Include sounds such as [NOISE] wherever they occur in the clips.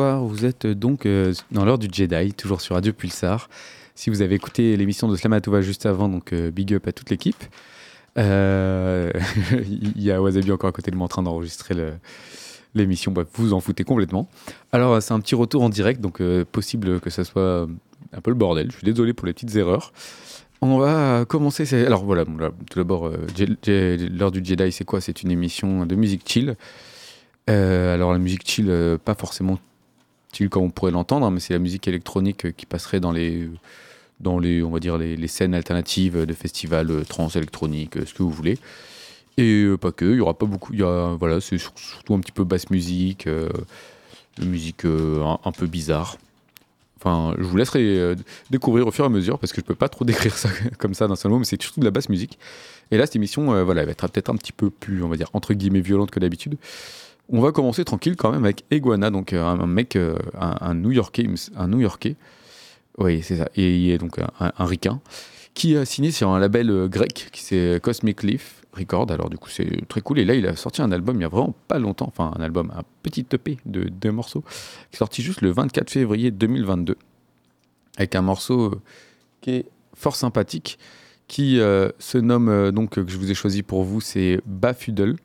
vous êtes donc euh, dans l'heure du Jedi, toujours sur Radio Pulsar. Si vous avez écouté l'émission de Slamatova juste avant, donc euh, big up à toute l'équipe. Euh, [LAUGHS] Il y a Wasabi encore à côté de moi en train d'enregistrer l'émission, bref, vous en foutez complètement. Alors c'est un petit retour en direct, donc possible que ça soit un peu le bordel, je suis désolé pour les petites erreurs. On va commencer, c'est- alors voilà, tout d'abord, l'heure du Jedi c'est quoi? C'est une émission de musique chill. Alors la musique chill, pas forcément chill comme on pourrait l'entendre, hein, mais c'est la musique électronique euh, qui passerait dans les, dans les, on va dire les, scènes alternatives de festivals euh, trans électroniques, euh, ce que vous voulez. Et pas que, il y aura pas beaucoup, y a, voilà, c'est sur- surtout un petit peu basse musique, euh, musique un, peu bizarre. Enfin, je vous laisserai découvrir au fur et à mesure parce que je peux pas trop [LAUGHS] décrire ça comme ça d'un seul mot, mais c'est surtout de la basse musique. Et là, cette émission, voilà, elle va être peut-être un petit peu plus, on va dire, entre guillemets, violente que d'habitude. On va commencer tranquille quand même avec Iguana, donc euh, un, mec, euh, un, New-Yorkais, un New-Yorkais, oui c'est ça, et il est donc un, un, qui a signé sur un label euh, grec qui c'est Cosmic Leaf Record. Alors du coup c'est très cool. Et là il a sorti un album il y a vraiment pas longtemps, enfin un album, un petit EP de deux morceaux, qui est sorti juste le 24 février 2022, avec un morceau qui est fort sympathique, qui se nomme donc que je vous ai choisi pour vous, c'est Bafudel.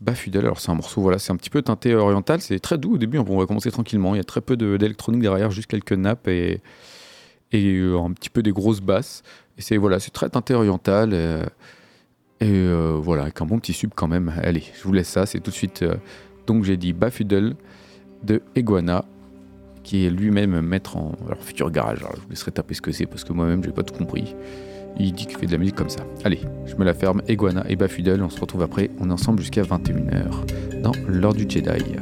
Bafudel, alors c'est un morceau, voilà, c'est un petit peu teinté oriental, c'est très doux au début, hein, on va commencer tranquillement, il y a très peu de- d'électronique derrière, juste quelques nappes et, euh, un petit peu des grosses basses. Et c'est voilà, très teinté oriental. euh, et euh, voilà, avec un bon petit sub quand même. Allez, je vous laisse ça, c'est tout de suite. donc j'ai dit Bafudel de Iguana, qui est lui-même maître en alors, futur garage. Je vous laisserai taper ce que c'est parce que moi-même j'ai pas tout compris. Il dit qu'il fait de la musique comme ça. Allez, je me la ferme. Iguana et Bafudel, on se retrouve après. On est ensemble jusqu'à 21h dans l'heure du Jedi.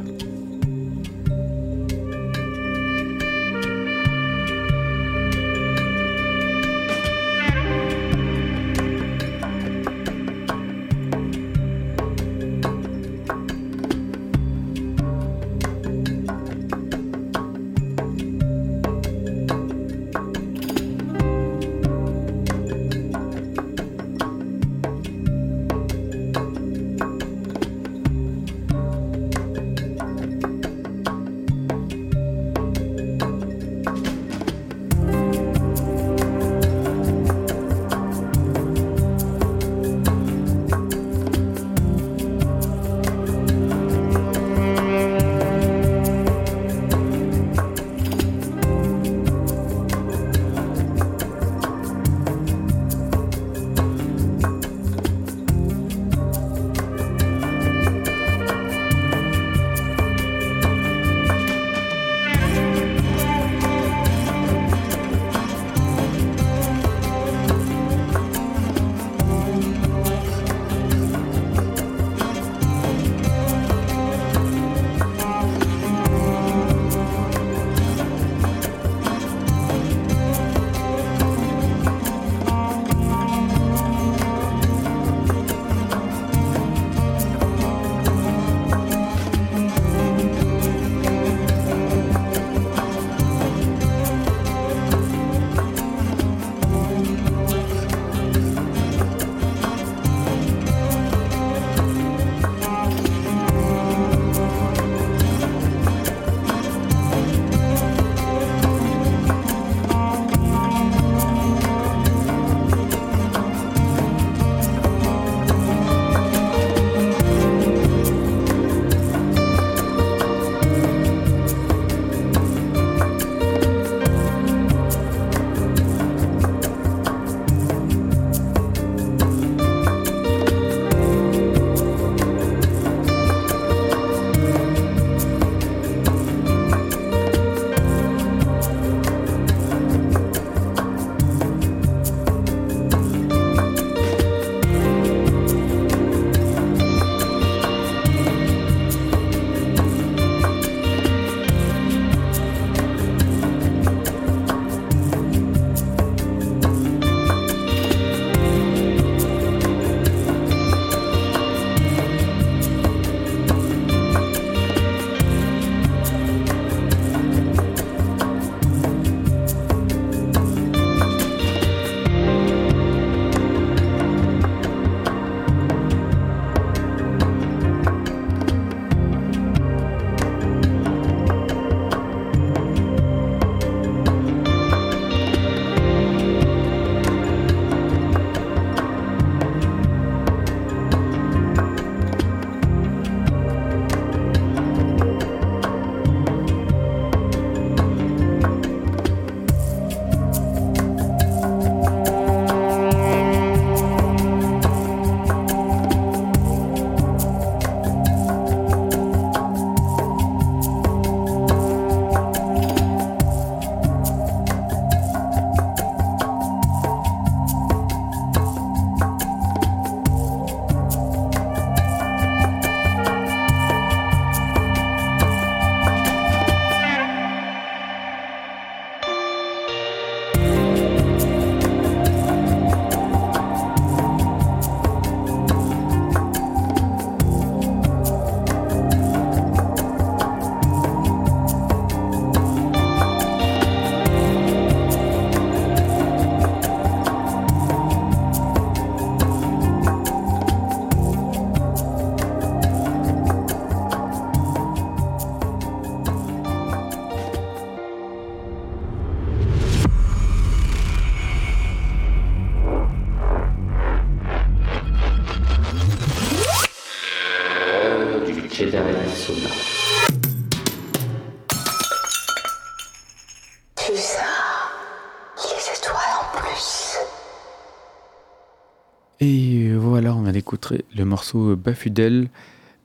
Morceau Bafudel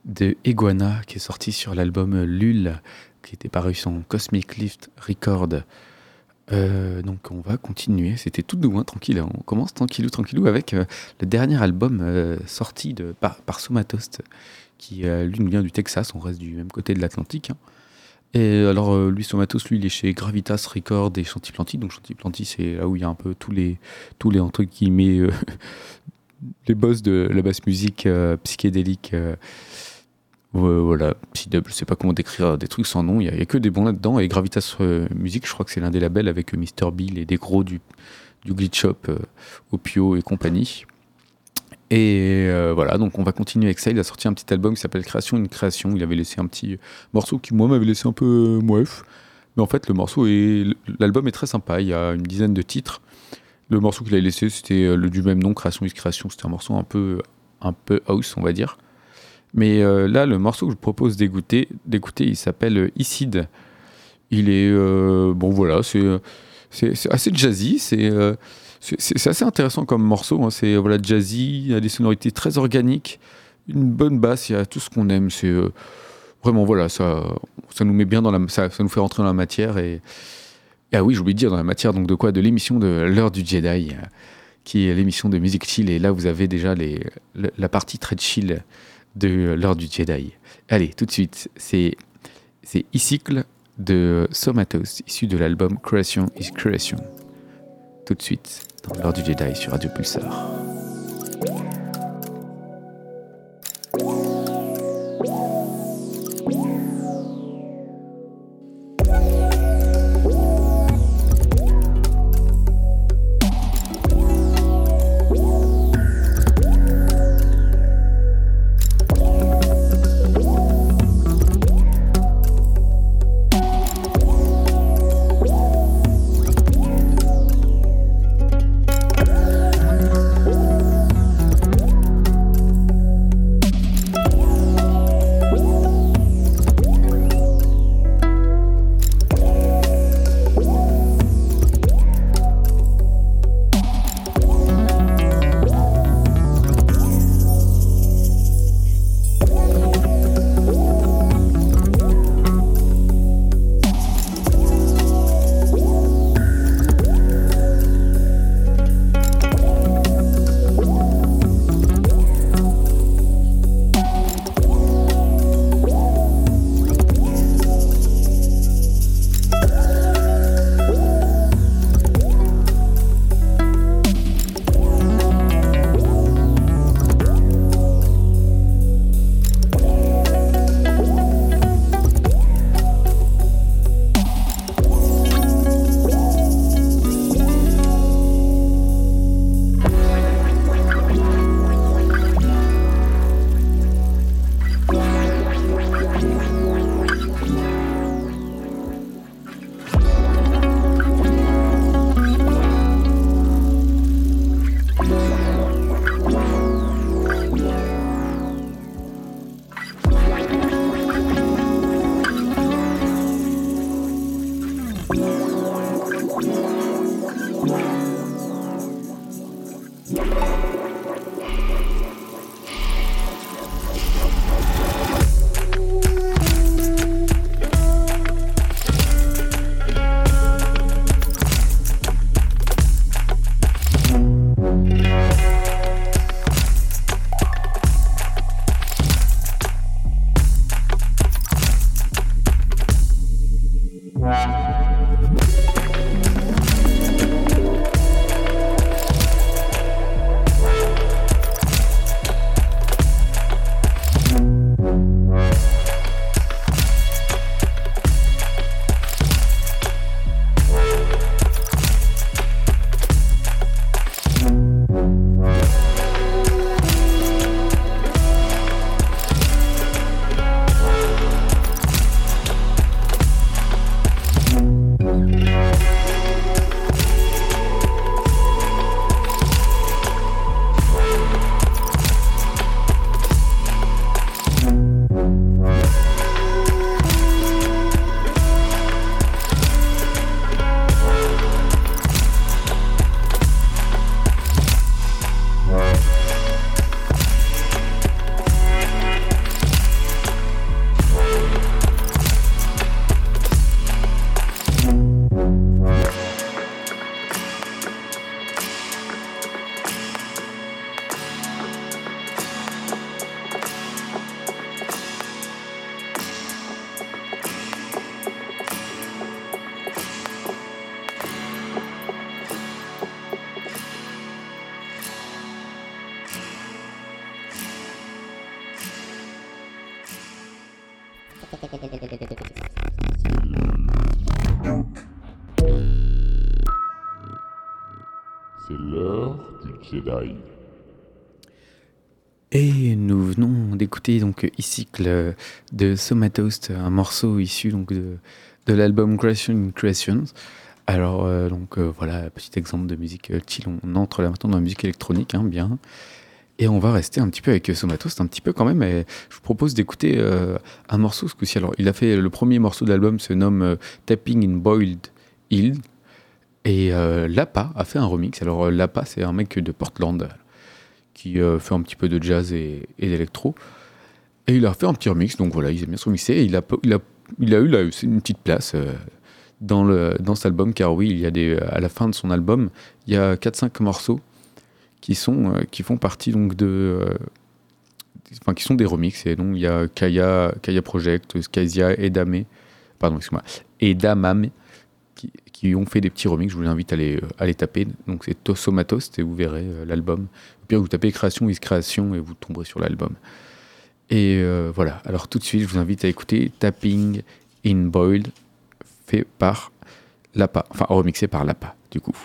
de Iguana qui est sorti sur l'album Lul qui était paru sur Cosmic Lift Record. Euh, donc on va continuer, c'était tout doux, hein, tranquille. On commence tranquillou, tranquillou avec euh, le dernier album euh, sorti de, par, par Somatost, qui lui nous vient du Texas, on reste du même côté de l'Atlantique. hein. Et alors lui, Somatos, lui, il est chez Gravitas Record et Chantiplanty. Donc Chantiplanty, c'est là où il y a un peu tous les, tous les entre guillemets, euh, les boss de la basse musique euh, psychédélique. euh, Ouais, voilà, Psydub, je sais pas comment décrire des trucs sans nom, il y, a- que des bons là-dedans. Et Gravitas euh, Music, je crois que c'est l'un des labels avec euh, Mr. Bill et des gros du, du Glitch Shop, euh, Opio et compagnie. Et euh, voilà, donc on va continuer avec ça. Il a sorti un petit album qui s'appelle Création, une création. Il avait laissé un petit morceau qui, moi, m'avait laissé un peu euh, mouef. Mais en fait, le morceau est. L'album est très sympa. Il y a une dizaine de titres. Le morceau qu'il a laissé, c'était euh, le du même nom, Création, une création. C'était un morceau un peu, un peu house, on va dire. Mais euh, là, le morceau que je propose d'écouter, d'écouter, il s'appelle euh, Icide. Il est bon, voilà, c'est c'est assez jazzy. C'est c'est assez intéressant comme morceau. hein. C'est voilà jazzy, il y a des sonorités très organiques, une bonne basse, il y a tout ce qu'on aime. C'est vraiment voilà, ça ça nous met bien dans la, ça, nous fait rentrer dans la matière et ah oui, j'ai oublié de dire dans la matière donc de quoi? De l'émission de l'heure du Jedi, euh, qui est l'émission de musique chill. Et là, vous avez déjà les, le- la partie très chill de l'heure du Jedi. Allez, tout de suite, c'est c'est Icycle de Somatos, issu de l'album Creation is Creation. Tout de suite, dans l'heure du Jedi sur Radio Pulsar. D'écouter donc Icycle de Somatoast, un morceau issu donc de, de l'album Creation Creations. Alors euh, donc euh, voilà, petit exemple de musique euh, chill. On entre là maintenant dans la musique électronique, hein, bien. Et on va rester un petit peu avec Somatoast, un petit peu quand même. Et je vous propose d'écouter euh, un morceau ce coup-ci. Alors il a fait le premier morceau de l'album se nomme euh, Tapping in Boiled Hill. Et euh, Lapa a fait un remix. Alors euh, Lapa c'est un mec de Portland qui euh, fait un petit peu de jazz et d'électro. Et il a fait un petit remix, donc voilà, il aime bien se remixer. Et il a, eu une petite place euh, dans, cet album, car oui, il y a à la fin de son album, il y a 4-5 morceaux qui, sont, euh, qui font partie donc de. euh, Enfin, qui sont des remixes. Et donc, il y a Kaya, Kaya Project, Skyzia, Edame, pardon, excuse-moi, Edamame, qui, ont fait des petits remixes. Je vous invite à les, à les taper. Donc, c'est Tosomatos, et vous verrez l'album. Au pire, vous tapez création, is création, et vous tomberez sur l'album. Et euh, voilà. Alors, tout de suite, je vous invite à écouter Tapping in Boiled, fait par Lapa, enfin, remixé par Lapa, du coup.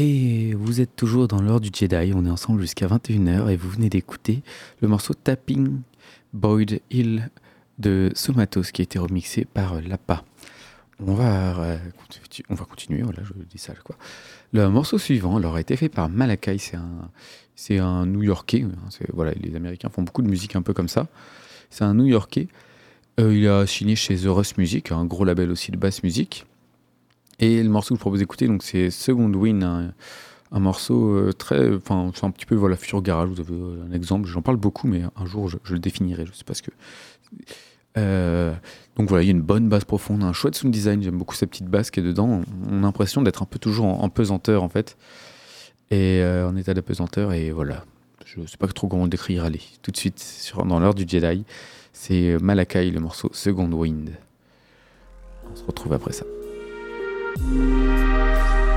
Et vous êtes toujours dans l'heure du Jedi, on est ensemble jusqu'à 21h et vous venez d'écouter le morceau Tapping Boyd Hill de Somatos qui a été remixé par Lapa. On va, euh, on va continuer, voilà, je dis ça quoi. Le morceau suivant alors, a été fait par Malakai, c'est un, un New-Yorkais. hein, c'est- voilà, les Américains font beaucoup de musique un peu comme ça. C'est un New-Yorkais. Euh, il a signé chez The Rust Music, un gros label aussi de basse musique. Et le morceau que je propose d'écouter, donc c'est Second Wind, un, morceau euh, très, enfin un petit peu voilà futur garage. Vous avez euh, un exemple, j'en parle beaucoup, mais un jour je, le définirai. Je sais pas ce que. Euh, donc voilà, il y a une bonne basse profonde, un chouette sound design. J'aime beaucoup cette petite basse qui est dedans. On a l'impression d'être un peu toujours en, pesanteur en fait, et euh, en état de pesanteur. Et voilà, je sais pas trop comment le décrire. Allez, tout de suite dans l'heure du Jedi, c'est Malakai le morceau Second Wind. On se retrouve après ça. Pulsar.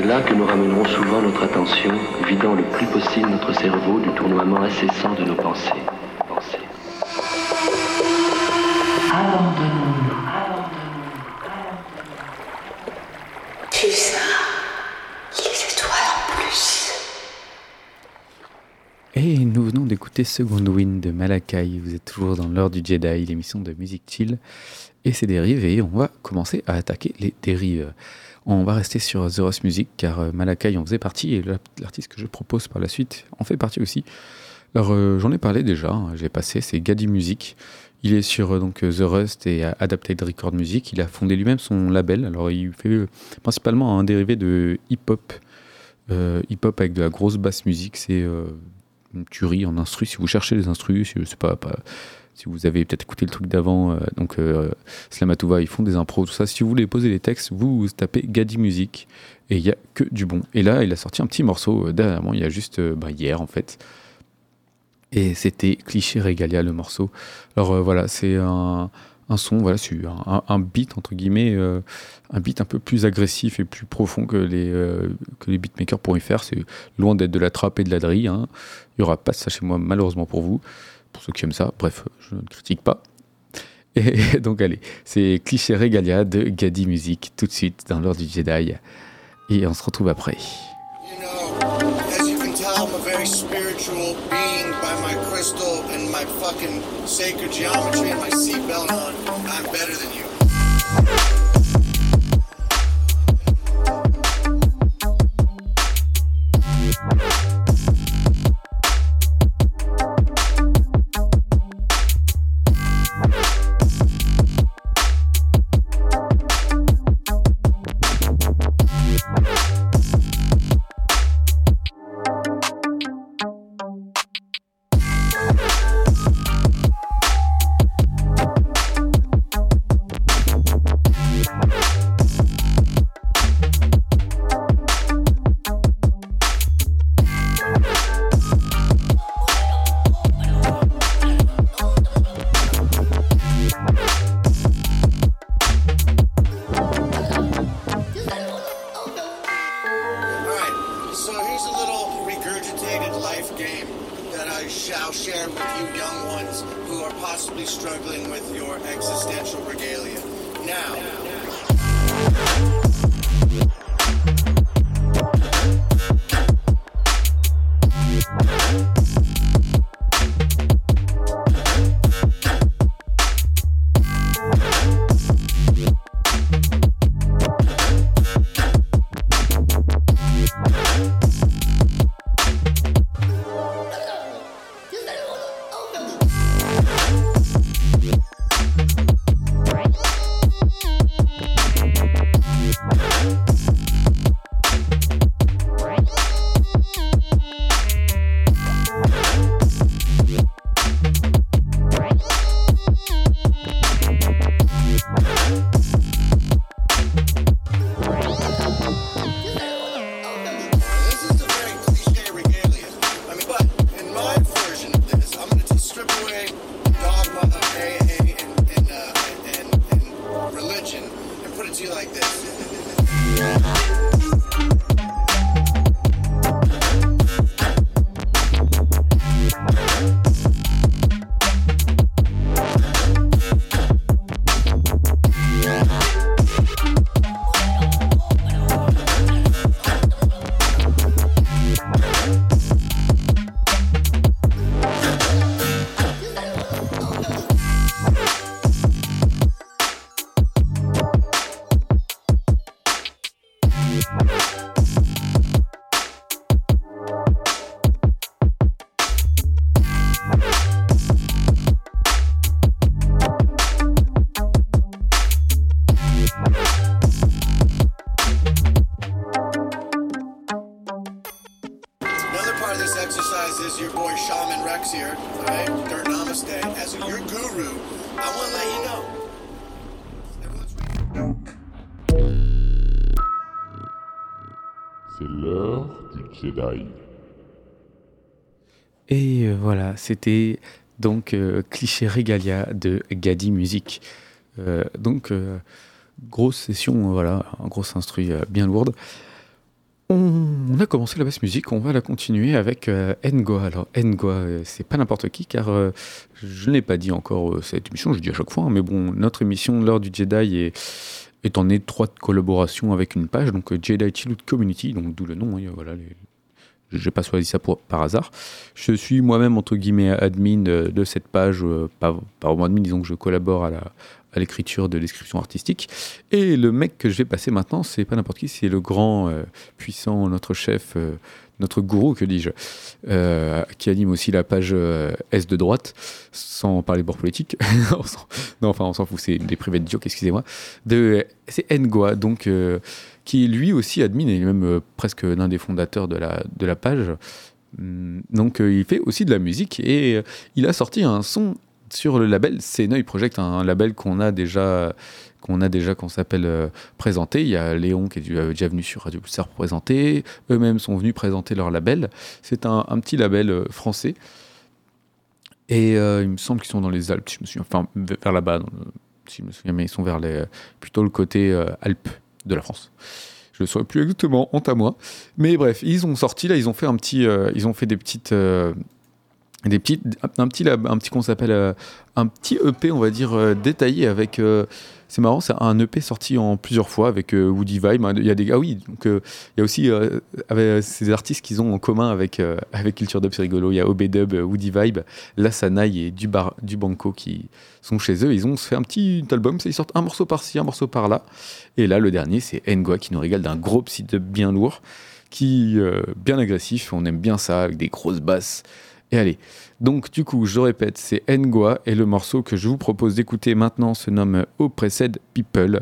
Détournerons souvent notre attention, vidant le plus possible notre cerveau du tournoiement incessant de nos pensées. pensées. Abandonnons-nous. Pulsar. Les étoiles en plus. Et nous venons d'écouter Second Wind de Malakai. Vous êtes toujours dans l'heure du Jedi, l'émission de musique chill et ses dérives. Et on va commencer à attaquer les dérives. On va rester sur The Rust Music car euh, Malakai en faisait partie et l'artiste que je propose par la suite en fait partie aussi. Alors euh, j'en ai parlé déjà, hein, j'ai passé, c'est Gadi Music. Il est sur euh, donc The Rust et Adapted Record Music. Il a fondé lui-même son label. Alors il fait principalement un dérivé de hip-hop, hip-hop avec de la grosse basse musique. C'est une tuerie en instru. Si vous cherchez les instrus, c'est pas, pas si vous avez peut-être écouté le truc d'avant, euh, donc euh, Slamatouva, ils font des impros, tout ça. Si vous voulez poser les textes, vous, tapez Gadi Music et il y a que du bon. Et là, il a sorti un petit morceau euh, dernièrement, il y a juste bah, hier en fait. Et c'était Cliché Régalia le morceau. Alors voilà, c'est un, son, voilà, c'est un, beat entre guillemets, un beat un peu plus agressif et plus profond que les, que les beatmakers pourraient faire. C'est loin d'être de la trappe et de la drille. Hein. Il n'y aura pas ça chez moi, malheureusement pour vous pour ceux qui aiment ça. Bref, je ne critique pas. Et donc allez, c'est Cliché Régalia de Gadi Music, tout de suite dans l'heure du Jedi. Et on se retrouve après. Sacred geometry and my seatbelt on. C'était donc euh, Cliché Regalia de Gadi Music. Euh, donc, grosse session, voilà, un gros instru bien lourde. On a commencé la basse musique, on va la continuer avec euh, Ngoa. Alors Ngoa, euh, c'est pas n'importe qui car euh, je ne l'ai pas dit encore euh, cette émission, je dis à chaque fois, hein, mais bon, notre émission l'heure du Jedi est, en étroite collaboration avec une page, donc euh, Jedi Chillout Community, donc d'où le nom. hein, voilà, je n'ai pas choisi ça par hasard. Je suis moi-même entre guillemets admin de, cette page, euh, pas, pas vraiment admin, disons que je collabore à l'écriture de description artistique. Et le mec que je vais passer maintenant, c'est pas n'importe qui, c'est le grand, euh, puissant, notre chef, euh, notre gourou, que dis-je, euh, qui anime aussi la page S de droite, sans parler bord politique. [LAUGHS] Non, enfin, on s'en fout, c'est des privés de joke, excusez-moi. C'est Ngoa, donc, qui est lui aussi admin et même euh, presque l'un des fondateurs de la, de la page. Hum, Donc, euh, il fait aussi de la musique et euh, il a sorti un son sur le label Senoy Project, un, label qu'on a déjà qu'on a déjà qu'on s'appelle présenté. Il y a Léon qui est déjà venu sur Radio Pulsar pour présenter. Eux-mêmes sont venus présenter leur label. C'est un, petit label français. Et il me semble qu'ils sont dans les Alpes, je me souviens. Enfin, vers là-bas, si je me souviens, mais ils sont vers les, plutôt le côté Alpes de la France. Je ne saurais plus exactement, honte à moi. Mais bref, ils ont sorti, là, ils ont fait un petit. euh, ils ont fait des petites. euh, des un petit un petit qu'on s'appelle euh, un petit EP on va dire détaillé avec c'est marrant c'est un EP sorti en plusieurs fois avec euh, Woody Vibe il y a des ah oui euh, il y a aussi euh, avec ces artistes qu'ils ont en commun avec avec Culture Dub c'est rigolo. Il y a OB Dub euh, Woody Vibe La Sanaï et du bar du Banco qui sont chez eux. Ils ont fait un petit album ils sortent un morceau par-ci un morceau par-là. Et là le dernier c'est Ngoa qui nous régale d'un gros psy dub bien lourd qui bien agressif. On aime bien ça avec des grosses basses et allez, donc du coup, je répète, c'est Ngoa et le morceau que je vous propose d'écouter maintenant se nomme Oppressed People.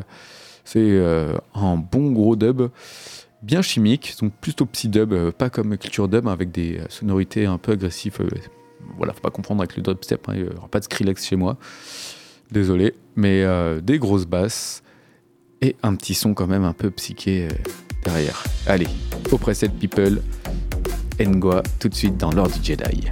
C'est euh, un bon gros dub, bien chimique, donc plutôt psy dub, euh, pas comme culture dub avec des euh, sonorités un peu agressives. voilà, faut pas comprendre avec le dubstep, hein, il n'y aura pas de Skrillex chez moi. Désolé, mais des grosses basses et un petit son quand même un peu psyché derrière. Allez, Oppressed People. Ngoa tout de suite dans l'ordre du Jedi.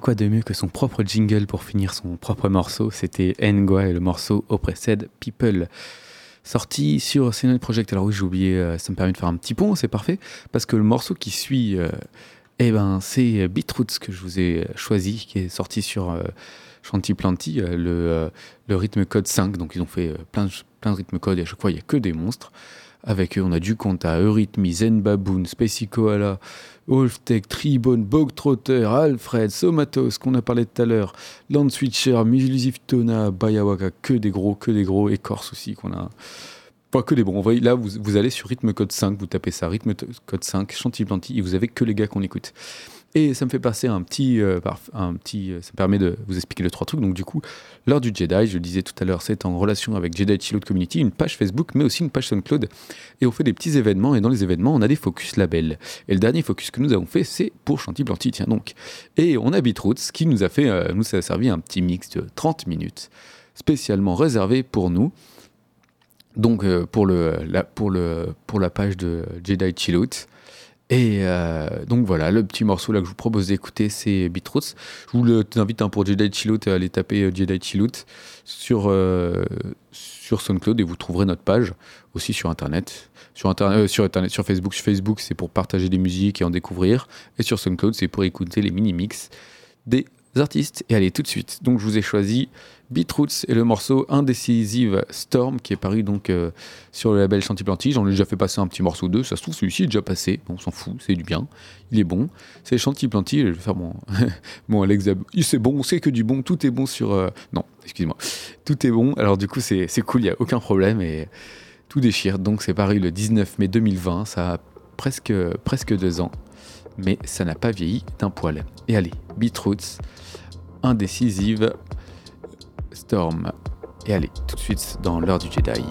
Quoi de mieux que son propre jingle pour finir son propre morceau? C'était Ngwa et le morceau Oppressed People. Sorti sur CNN Project. Alors oui, j'ai oublié, euh, ça me permet de faire un petit pont, c'est parfait. Parce que le morceau qui suit, euh, eh ben, c'est Beatroots que je vous ai choisi, qui est sorti sur euh, Chanty euh, le, euh, le rythme code 5. Donc ils ont fait euh, plein, plein de rythmes codes et à chaque fois, il n'y a que des monstres. Avec eux, on a du compte à Eurythmy, Zen Baboon, Spacey Koala, Wolftech, Tribone, Bog Trotter, Alfred, Somatos, qu'on a parlé tout à l'heure, Land Switcher, Tona, Bayawaka, que des gros, que des gros, Écorce aussi, qu'on a. Pas que des bons. Là, vous, allez sur rythme code 5, vous tapez ça, rythme code 5, Chantilly Planty, et vous avez que les gars qu'on écoute. Et ça me fait passer un petit, euh, un petit, euh, ça me permet de vous expliquer les trois trucs. Donc du coup, l'heure du Jedi, je le disais tout à l'heure, c'est en relation avec Jedi Chillout Community, une page Facebook, mais aussi une page SoundCloud. Et on fait des petits événements, et dans les événements, on a des focus labels. Et le dernier focus que nous avons fait, c'est pour Chantilly Planty, tiens donc. Et on a Beatroots qui nous a fait, euh, nous a servi un petit mix de 30 minutes, spécialement réservé pour nous. Donc euh, pour, le, la, pour, le, pour la page de Jedi Chillout. Et euh, donc voilà, le petit morceau là que je vous propose d'écouter, c'est Beatroots. Je vous invite hein, pour Jedi Chillout à aller taper euh, Jedi Chillout sur, euh, sur SoundCloud et vous trouverez notre page aussi sur Internet. Sur, euh, sur internet, sur Facebook, sur Facebook, c'est pour partager des musiques et en découvrir. Et sur SoundCloud, c'est pour écouter les mini-mix des artistes. Et allez, tout de suite. Donc, je vous ai choisi Beatroots et le morceau Indecisive Storm qui est paru donc euh, sur le label Chanty-Planty. J'en ai déjà fait passer un petit morceau d'eux. Ça se trouve, celui-ci est déjà passé. On s'en fout, c'est du bien. Il est bon. C'est Chanty-Planty. Je vais faire mon, [LAUGHS] mon Alex C'est bon, c'est que du bon. Tout est bon sur. euh, Non, excuse-moi. Tout est bon. Alors, du coup, c'est c'est cool, il n'y a aucun problème. Et tout déchire. Donc, c'est paru le 19 mai 2020. Ça a presque, presque deux ans. Mais ça n'a pas vieilli d'un poil. Et allez, Beatroots, Indécisive Storm. Et allez, tout de suite dans l'heure du Jedi.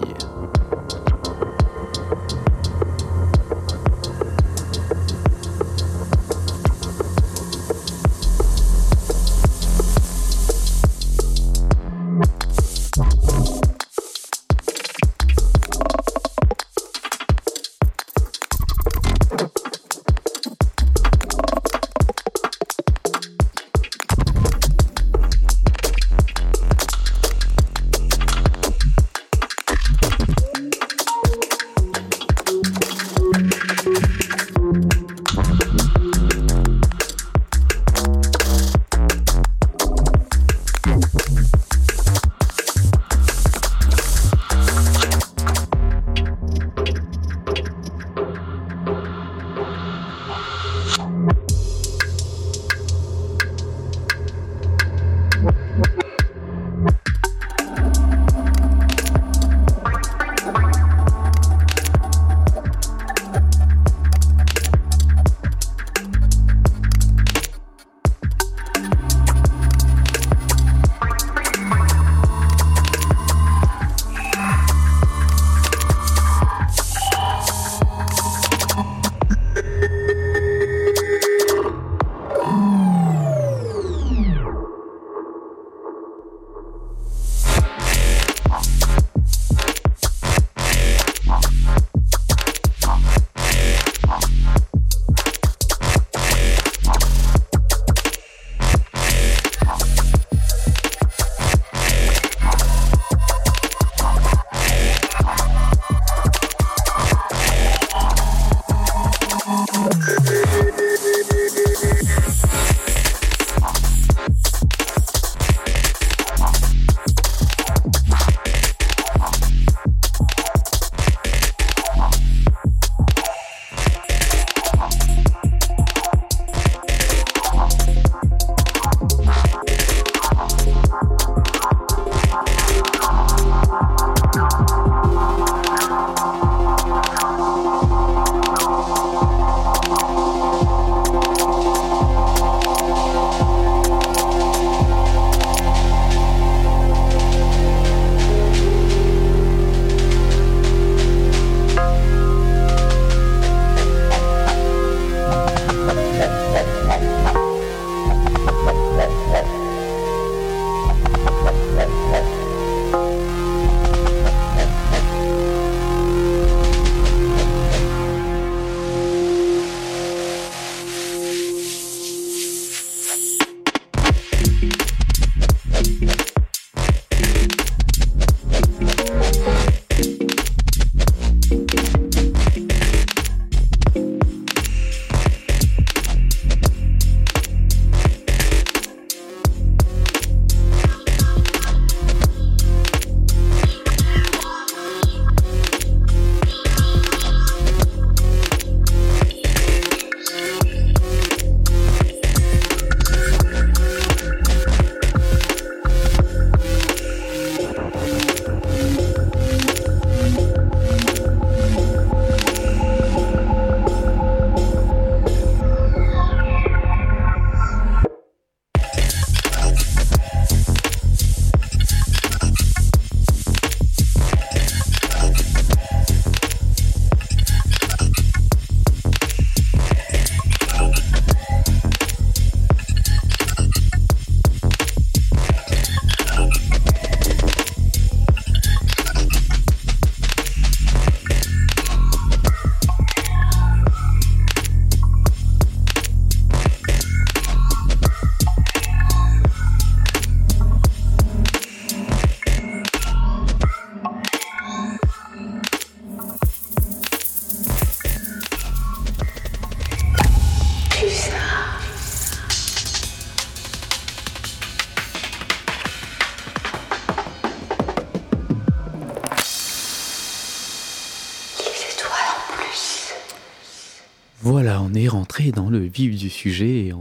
On est rentré dans le vif du sujet.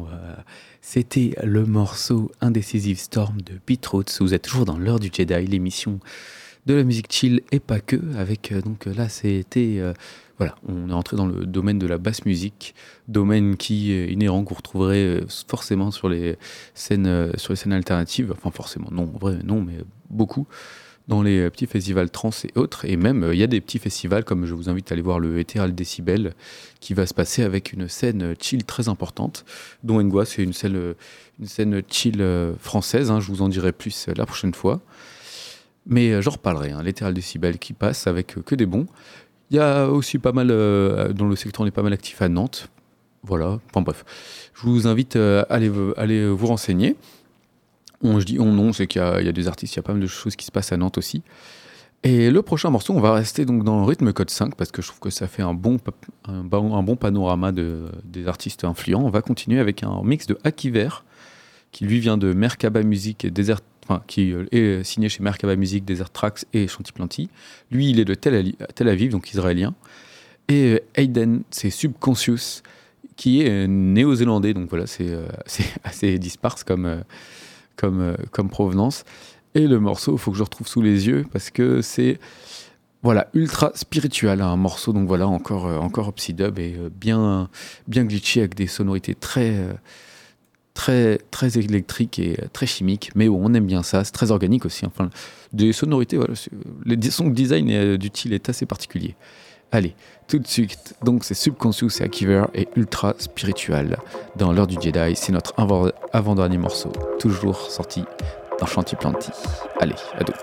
C'était le morceau Indecisive Storm de Pete Rhodes. Vous êtes toujours dans l'heure du Jedi, l'émission de la musique chill et pas que. Avec euh, donc là, c'était euh, voilà, on est entré dans le domaine de la basse musique, domaine qui est inhérent qu'on retrouverait euh, forcément sur les scènes sur les scènes alternatives. Enfin forcément, non, en vrai non, mais beaucoup dans les petits festivals trans et autres. Et même, il y a des petits festivals, comme je vous invite à aller voir le Ethereal Decibel, qui va se passer avec une scène chill très importante, dont Engua, c'est une scène, une scène chill française. hein, je vous en dirai plus la prochaine fois. Mais euh, j'en reparlerai. Hein, L'Ethereal qui passe avec euh, que des bons. Il y a aussi pas mal, euh, dans le secteur, on est pas mal actif à Nantes. Voilà, enfin bref. Je vous invite à aller, aller vous renseigner. On, je dis on non, c'est qu'il y, y, a des artistes, il y a pas mal de choses qui se passent à Nantes aussi. Et le prochain morceau, on va rester donc dans le rythme code 5 parce que je trouve que ça fait un bon, un panorama de, des artistes influents. On va continuer avec un mix de Akiver qui lui vient de Merkaba Music et Desert, enfin, qui est signé chez Merkaba Music, Desert Tracks et Chanty Lui, il est de Tel Aviv, donc israélien. Et Hayden, c'est Subconscious, qui est néo-zélandais, donc voilà, c'est [LAUGHS] assez disparse comme, comme, comme provenance. Et le morceau, il faut que je retrouve sous les yeux parce que c'est voilà ultra spirituel, un morceau donc voilà encore euh, encore Opsidub et euh, bien bien glitchy avec des sonorités très euh, très très électriques et très chimiques, mais on aime bien ça, c'est très organique aussi. Enfin, des sonorités, voilà, les son design d'utile est assez particulier. Allez, tout de suite, donc c'est Subconscious, c'est Akiver et ultra spirituel dans l'heure du Jedi. C'est notre avant-dernier morceau, toujours sorti dans Chanty Planty. Allez, à d'autres.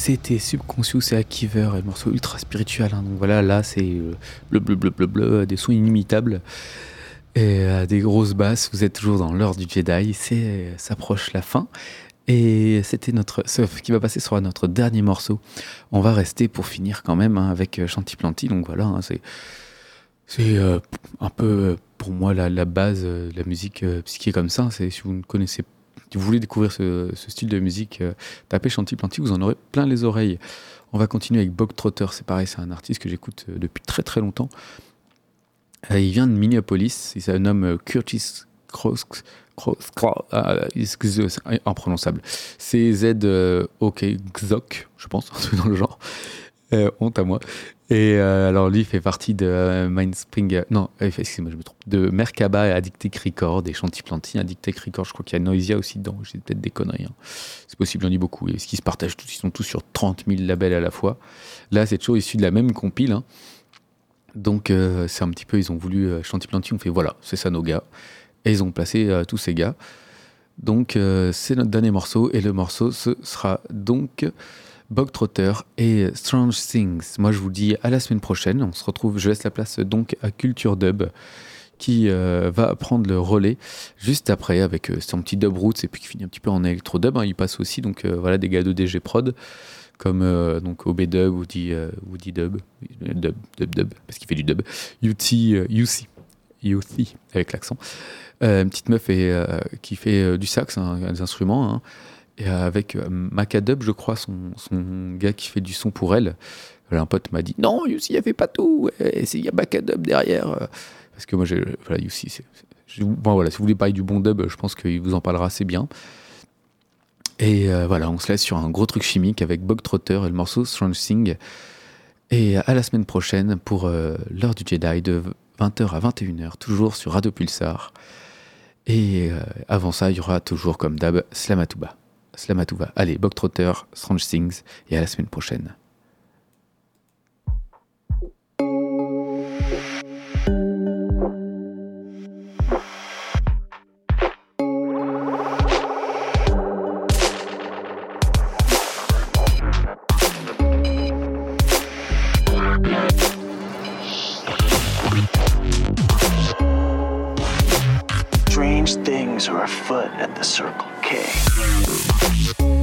C'était Subconscious et Akiver, un morceau ultra spirituel. hein. Donc voilà, là c'est euh, bleu, bleu, bleu, bleu, bleu, des sons inimitables. Et euh, des grosses basses, vous êtes toujours dans l'heure du Jedi, c'est s'approche la fin. Et c'était notre. Ce qui va passer sera notre dernier morceau. On va rester pour finir quand même hein, avec euh, Chanty-Planty. Donc voilà, hein, c'est. C'est euh, un peu euh, pour moi la, base euh, de la musique euh, psyché comme ça. Si vous ne connaissez, si vous voulez découvrir ce, style de musique, euh, tapez Chanty-Planty, vous en aurez plein les oreilles. On va continuer avec Bog Trotter. C'est pareil, c'est un artiste que j'écoute euh, depuis très très longtemps. Euh, il vient de Minneapolis. Il se nomme Curtis Cross. Cross, Cross- imprononçable. C'est Z euh, OK Xok, je pense, [LAUGHS] dans le genre. Honte à moi. Et euh, alors lui fait partie de euh, Mindspring, non, euh, excusez-moi, je me trompe, de Merkaba et Addicted Record et Chanty-Planty. Addicted Record, je crois qu'il y a Noisia aussi dedans, j'ai peut-être des conneries. hein. C'est possible, j'en dis beaucoup. Et ce qui se partagent tous, ils sont tous sur 30 000 labels à la fois. Là, c'est toujours issu de la même compile. hein. Donc euh, c'est un petit peu, ils ont voulu, Chanty-Planty, on fait voilà, c'est ça nos gars. Et ils ont placé tous ces gars. Donc c'est notre dernier morceau et le morceau ce sera donc Bog Trotter et Strange Things. Moi je vous dis à la semaine prochaine. On se retrouve, je laisse la place donc à Culture Dub qui euh, va prendre le relais juste après avec euh, son petit dub roots et puis qui finit un petit peu en électro dub. hein. Il passe aussi donc euh, voilà des gars de DG Prod comme donc OB Dub, euh, Woody Dub, Dub, Dub, Dub, parce qu'il fait du dub, UT, UC, UC avec l'accent. Petite meuf et, qui fait du sax, hein, des instruments, hein, et euh, avec euh, Macadub, je crois, son, gars qui fait du son pour elle. Voilà, un pote m'a dit non, Yussi, elle fait pas tout, il y a Macadub derrière. euh, Parce que moi, j'ai- bon, voilà, si vous voulez parler du bon dub, je pense qu'il vous en parlera assez bien. Et euh, voilà, on se laisse sur un gros truc chimique avec Bog Trotter et le morceau Strange Thing. Et à la semaine prochaine pour euh, l'heure du Jedi de 20h à 21h, toujours sur Radio Pulsar. Et euh, avant ça, il y aura toujours comme d'hab Slamatouba. Slamatouba. Allez, Bog Trotter, Strange Things, et à la semaine prochaine. Strange things are afoot at the Circle K. Música